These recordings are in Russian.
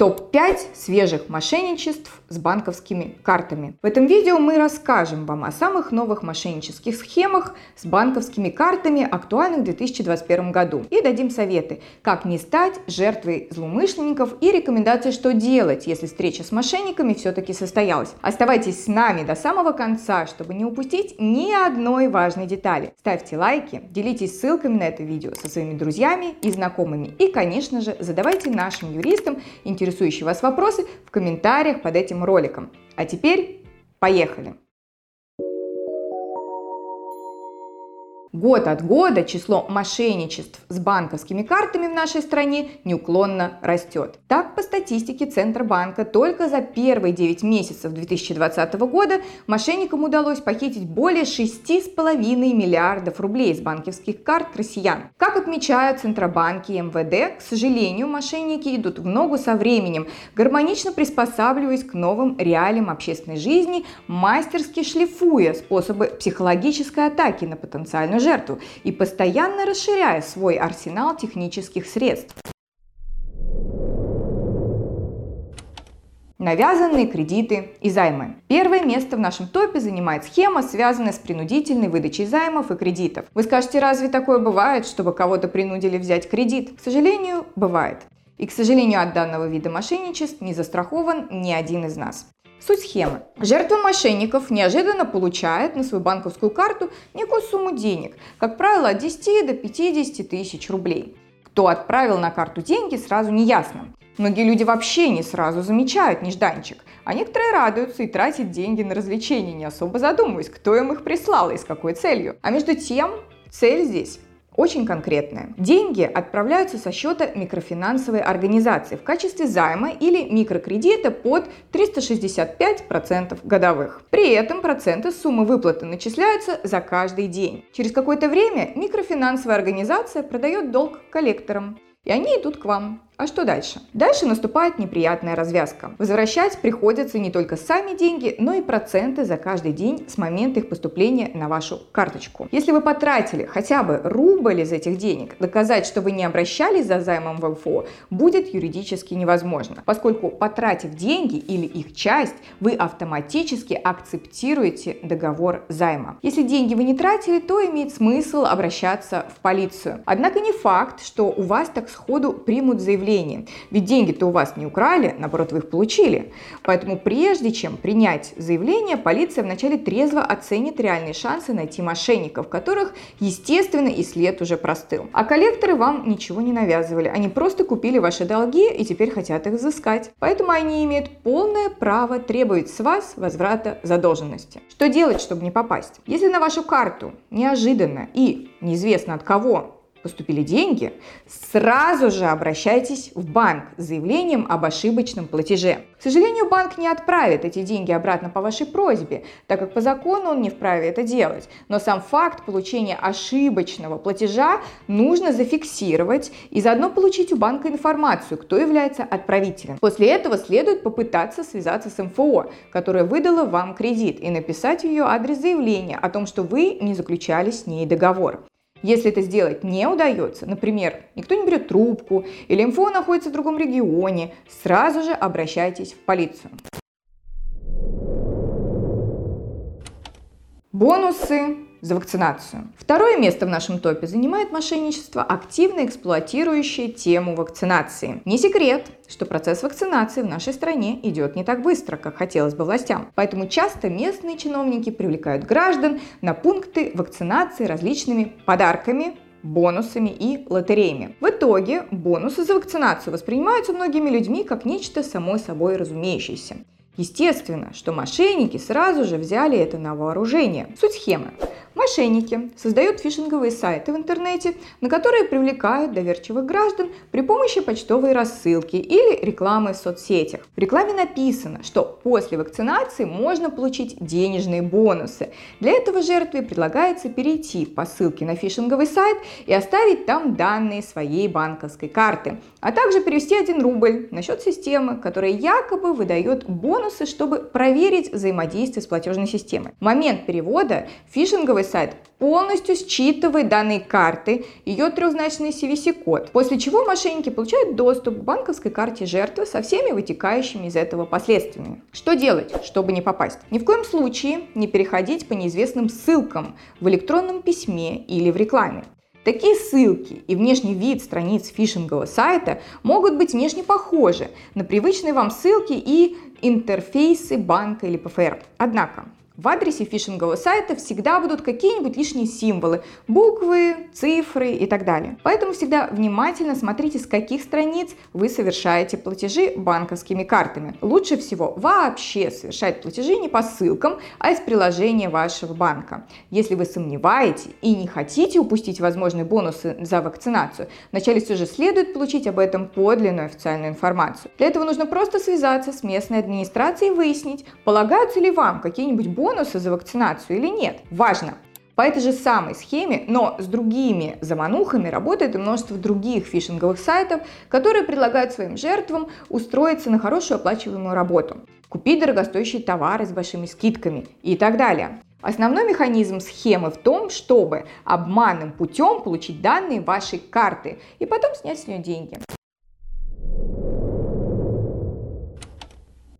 Топ-5 свежих мошенничеств с банковскими картами. В этом видео мы расскажем вам о самых новых мошеннических схемах с банковскими картами, актуальных в 2021 году. И дадим советы, как не стать жертвой злоумышленников и рекомендации, что делать, если встреча с мошенниками все-таки состоялась. Оставайтесь с нами до самого конца, чтобы не упустить ни одной важной детали. Ставьте лайки, делитесь ссылками на это видео со своими друзьями и знакомыми. И, конечно же, задавайте нашим юристам интересующие интересующие вас вопросы в комментариях под этим роликом. А теперь поехали! Год от года число мошенничеств с банковскими картами в нашей стране неуклонно растет. Так, по статистике Центробанка, только за первые 9 месяцев 2020 года мошенникам удалось похитить более 6,5 миллиардов рублей с банковских карт россиян. Как отмечают Центробанки и МВД, к сожалению, мошенники идут в ногу со временем, гармонично приспосабливаясь к новым реалиям общественной жизни, мастерски шлифуя способы психологической атаки на потенциальную жертву и постоянно расширяя свой арсенал технических средств. Навязанные кредиты и займы. Первое место в нашем топе занимает схема, связанная с принудительной выдачей займов и кредитов. Вы скажете, разве такое бывает, чтобы кого-то принудили взять кредит? К сожалению, бывает. И, к сожалению, от данного вида мошенничеств не застрахован ни один из нас. Суть схемы. Жертва мошенников неожиданно получает на свою банковскую карту некую сумму денег, как правило, от 10 до 50 тысяч рублей. Кто отправил на карту деньги, сразу не ясно. Многие люди вообще не сразу замечают нежданчик, а некоторые радуются и тратят деньги на развлечения, не особо задумываясь, кто им их прислал и с какой целью. А между тем, цель здесь очень конкретное. Деньги отправляются со счета микрофинансовой организации в качестве займа или микрокредита под 365% годовых. При этом проценты суммы выплаты начисляются за каждый день. Через какое-то время микрофинансовая организация продает долг коллекторам, и они идут к вам. А что дальше? Дальше наступает неприятная развязка. Возвращать приходится не только сами деньги, но и проценты за каждый день с момента их поступления на вашу карточку. Если вы потратили хотя бы рубль из этих денег, доказать, что вы не обращались за займом в ЛФО, будет юридически невозможно, поскольку потратив деньги или их часть, вы автоматически акцептируете договор займа. Если деньги вы не тратили, то имеет смысл обращаться в полицию. Однако не факт, что у вас так сходу примут заявление заявлении. Ведь деньги-то у вас не украли, наоборот, вы их получили. Поэтому прежде чем принять заявление, полиция вначале трезво оценит реальные шансы найти мошенников, которых, естественно, и след уже простыл. А коллекторы вам ничего не навязывали. Они просто купили ваши долги и теперь хотят их взыскать. Поэтому они имеют полное право требовать с вас возврата задолженности. Что делать, чтобы не попасть? Если на вашу карту неожиданно и неизвестно от кого поступили деньги, сразу же обращайтесь в банк с заявлением об ошибочном платеже. К сожалению, банк не отправит эти деньги обратно по вашей просьбе, так как по закону он не вправе это делать. Но сам факт получения ошибочного платежа нужно зафиксировать и заодно получить у банка информацию, кто является отправителем. После этого следует попытаться связаться с МФО, которая выдала вам кредит, и написать в ее адрес заявление о том, что вы не заключали с ней договор. Если это сделать не удается, например, никто не берет трубку или МФО находится в другом регионе, сразу же обращайтесь в полицию. Бонусы за вакцинацию. Второе место в нашем топе занимает мошенничество, активно эксплуатирующее тему вакцинации. Не секрет, что процесс вакцинации в нашей стране идет не так быстро, как хотелось бы властям. Поэтому часто местные чиновники привлекают граждан на пункты вакцинации различными подарками, бонусами и лотереями. В итоге бонусы за вакцинацию воспринимаются многими людьми как нечто само собой разумеющееся. Естественно, что мошенники сразу же взяли это на вооружение. Суть схемы. Мошенники создают фишинговые сайты в интернете, на которые привлекают доверчивых граждан при помощи почтовой рассылки или рекламы в соцсетях. В рекламе написано, что после вакцинации можно получить денежные бонусы. Для этого жертве предлагается перейти по ссылке на фишинговый сайт и оставить там данные своей банковской карты, а также перевести 1 рубль на счет системы, которая якобы выдает бонусы, чтобы проверить взаимодействие с платежной системой. В момент перевода фишинговый сайт полностью считывает данные карты, ее трехзначный CVC-код, после чего мошенники получают доступ к банковской карте жертвы со всеми вытекающими из этого последствиями. Что делать, чтобы не попасть? Ни в коем случае не переходить по неизвестным ссылкам в электронном письме или в рекламе. Такие ссылки и внешний вид страниц фишингового сайта могут быть внешне похожи на привычные вам ссылки и интерфейсы банка или ПФР. Однако в адресе фишингового сайта всегда будут какие-нибудь лишние символы, буквы, цифры и так далее. Поэтому всегда внимательно смотрите, с каких страниц вы совершаете платежи банковскими картами. Лучше всего вообще совершать платежи не по ссылкам, а из приложения вашего банка. Если вы сомневаетесь и не хотите упустить возможные бонусы за вакцинацию, вначале все же следует получить об этом подлинную официальную информацию. Для этого нужно просто связаться с местной администрацией и выяснить, полагаются ли вам какие-нибудь бонусы бонусы за вакцинацию или нет. Важно! По этой же самой схеме, но с другими заманухами работает и множество других фишинговых сайтов, которые предлагают своим жертвам устроиться на хорошую оплачиваемую работу, купить дорогостоящие товары с большими скидками и так далее. Основной механизм схемы в том, чтобы обманным путем получить данные вашей карты и потом снять с нее деньги.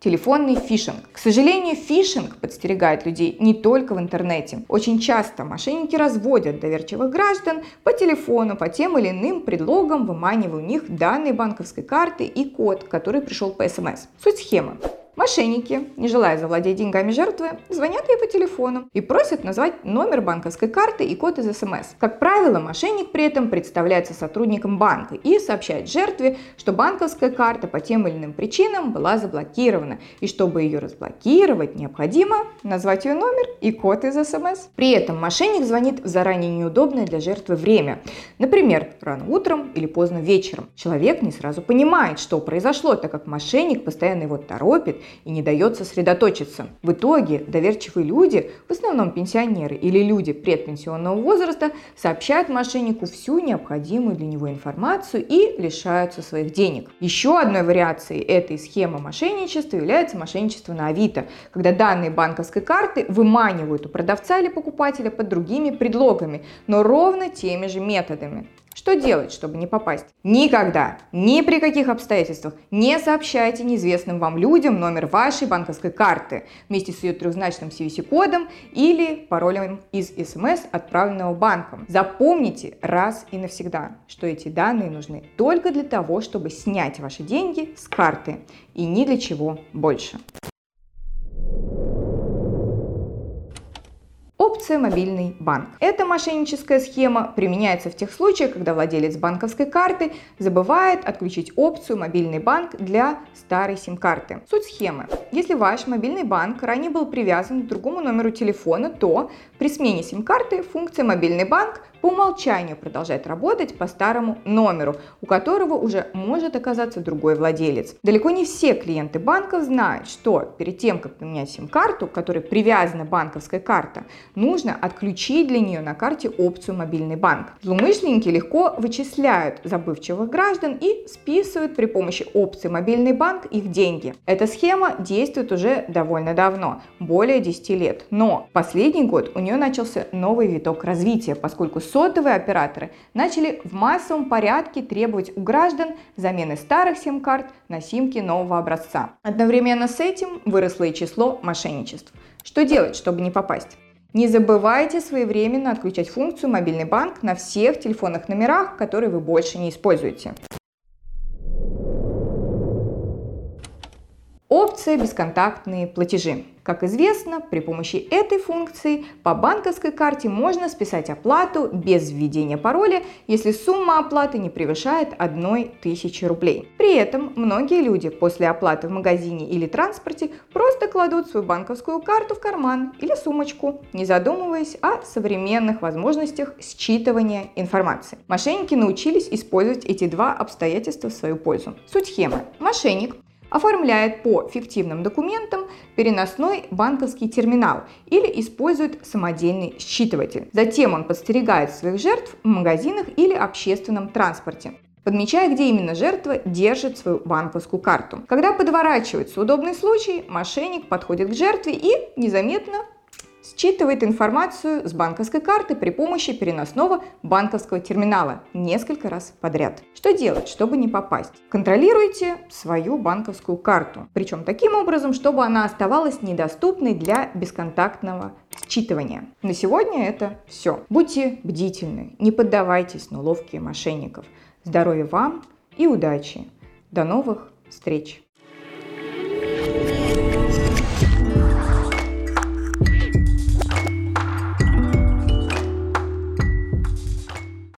Телефонный фишинг. К сожалению, фишинг подстерегает людей не только в интернете. Очень часто мошенники разводят доверчивых граждан по телефону по тем или иным предлогам, выманивая у них данные банковской карты и код, который пришел по СМС. Суть схемы. Мошенники, не желая завладеть деньгами жертвы, звонят ей по телефону и просят назвать номер банковской карты и код из СМС. Как правило, мошенник при этом представляется сотрудником банка и сообщает жертве, что банковская карта по тем или иным причинам была заблокирована, и чтобы ее разблокировать, необходимо назвать ее номер и код из СМС. При этом мошенник звонит в заранее неудобное для жертвы время, например, рано утром или поздно вечером. Человек не сразу понимает, что произошло, так как мошенник постоянно его торопит и не дает сосредоточиться. В итоге доверчивые люди, в основном пенсионеры или люди предпенсионного возраста, сообщают мошеннику всю необходимую для него информацию и лишаются своих денег. Еще одной вариацией этой схемы мошенничества является мошенничество на Авито, когда данные банковской карты выманивают у продавца или покупателя под другими предлогами, но ровно теми же методами. Что делать, чтобы не попасть? Никогда, ни при каких обстоятельствах не сообщайте неизвестным вам людям номер вашей банковской карты вместе с ее трехзначным CVC-кодом или паролем из СМС, отправленного банком. Запомните раз и навсегда, что эти данные нужны только для того, чтобы снять ваши деньги с карты и ни для чего больше. Опция «Мобильный банк». Эта мошенническая схема применяется в тех случаях, когда владелец банковской карты забывает отключить опцию «Мобильный банк» для старой сим-карты. Суть схемы. Если ваш мобильный банк ранее был привязан к другому номеру телефона, то при смене сим-карты функция «Мобильный банк» по умолчанию продолжает работать по старому номеру, у которого уже может оказаться другой владелец. Далеко не все клиенты банков знают, что перед тем, как поменять сим-карту, к которой привязана банковская карта, нужно отключить для нее на карте опцию «Мобильный банк». Злоумышленники легко вычисляют забывчивых граждан и списывают при помощи опции «Мобильный банк» их деньги. Эта схема действует уже довольно давно, более 10 лет, но последний год у нее начался новый виток развития, поскольку сотовые операторы начали в массовом порядке требовать у граждан замены старых сим-карт на симки нового образца. Одновременно с этим выросло и число мошенничеств. Что делать, чтобы не попасть? Не забывайте своевременно отключать функцию «Мобильный банк» на всех телефонных номерах, которые вы больше не используете. Опция «Бесконтактные платежи». Как известно, при помощи этой функции по банковской карте можно списать оплату без введения пароля, если сумма оплаты не превышает 1000 рублей. При этом многие люди после оплаты в магазине или транспорте просто кладут свою банковскую карту в карман или сумочку, не задумываясь о современных возможностях считывания информации. Мошенники научились использовать эти два обстоятельства в свою пользу. Суть схемы. Мошенник оформляет по фиктивным документам переносной банковский терминал или использует самодельный считыватель. Затем он подстерегает своих жертв в магазинах или общественном транспорте подмечая, где именно жертва держит свою банковскую карту. Когда подворачивается удобный случай, мошенник подходит к жертве и незаметно считывает информацию с банковской карты при помощи переносного банковского терминала несколько раз подряд. Что делать, чтобы не попасть? Контролируйте свою банковскую карту, причем таким образом, чтобы она оставалась недоступной для бесконтактного считывания. На сегодня это все. Будьте бдительны, не поддавайтесь на уловки мошенников. Здоровья вам и удачи! До новых встреч!